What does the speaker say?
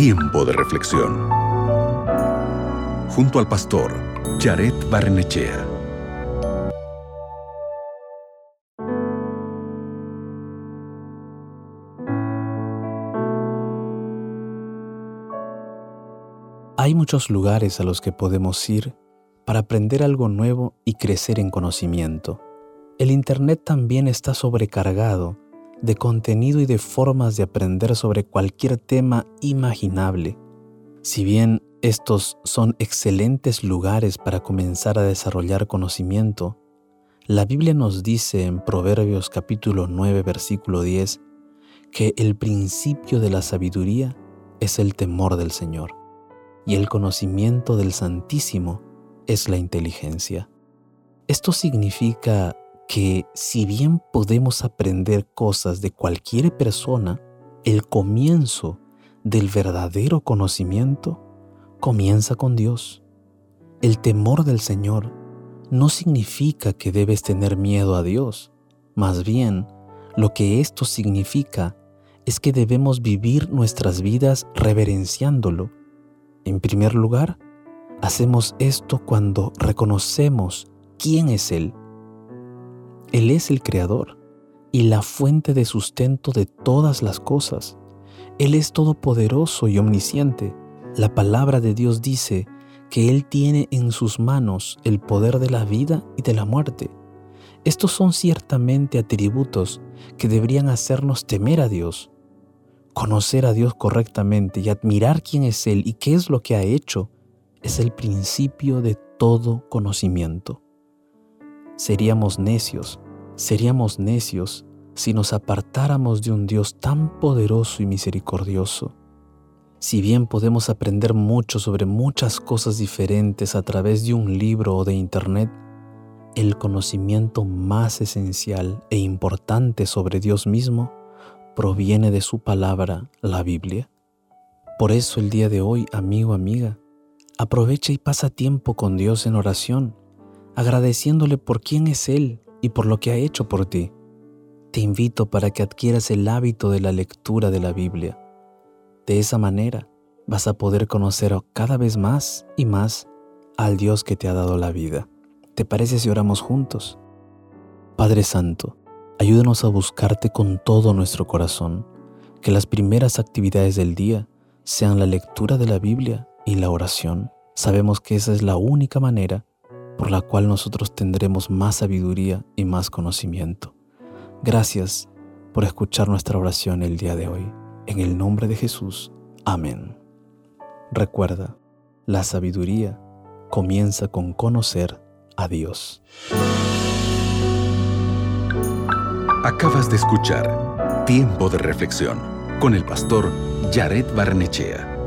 Tiempo de reflexión. Junto al pastor Jared Barnechea. Hay muchos lugares a los que podemos ir para aprender algo nuevo y crecer en conocimiento. El Internet también está sobrecargado de contenido y de formas de aprender sobre cualquier tema imaginable. Si bien estos son excelentes lugares para comenzar a desarrollar conocimiento, la Biblia nos dice en Proverbios capítulo 9 versículo 10 que el principio de la sabiduría es el temor del Señor y el conocimiento del Santísimo es la inteligencia. Esto significa que si bien podemos aprender cosas de cualquier persona, el comienzo del verdadero conocimiento comienza con Dios. El temor del Señor no significa que debes tener miedo a Dios. Más bien, lo que esto significa es que debemos vivir nuestras vidas reverenciándolo. En primer lugar, hacemos esto cuando reconocemos quién es Él él es el creador y la fuente de sustento de todas las cosas. Él es todopoderoso y omnisciente. La palabra de Dios dice que Él tiene en sus manos el poder de la vida y de la muerte. Estos son ciertamente atributos que deberían hacernos temer a Dios. Conocer a Dios correctamente y admirar quién es Él y qué es lo que ha hecho es el principio de todo conocimiento seríamos necios, seríamos necios si nos apartáramos de un Dios tan poderoso y misericordioso. Si bien podemos aprender mucho sobre muchas cosas diferentes a través de un libro o de internet, el conocimiento más esencial e importante sobre Dios mismo proviene de su palabra, la Biblia. Por eso el día de hoy, amigo, amiga, aprovecha y pasa tiempo con Dios en oración agradeciéndole por quién es Él y por lo que ha hecho por ti. Te invito para que adquieras el hábito de la lectura de la Biblia. De esa manera vas a poder conocer cada vez más y más al Dios que te ha dado la vida. ¿Te parece si oramos juntos? Padre Santo, ayúdanos a buscarte con todo nuestro corazón, que las primeras actividades del día sean la lectura de la Biblia y la oración. Sabemos que esa es la única manera por la cual nosotros tendremos más sabiduría y más conocimiento. Gracias por escuchar nuestra oración el día de hoy. En el nombre de Jesús. Amén. Recuerda, la sabiduría comienza con conocer a Dios. Acabas de escuchar Tiempo de Reflexión con el pastor Jared Barnechea.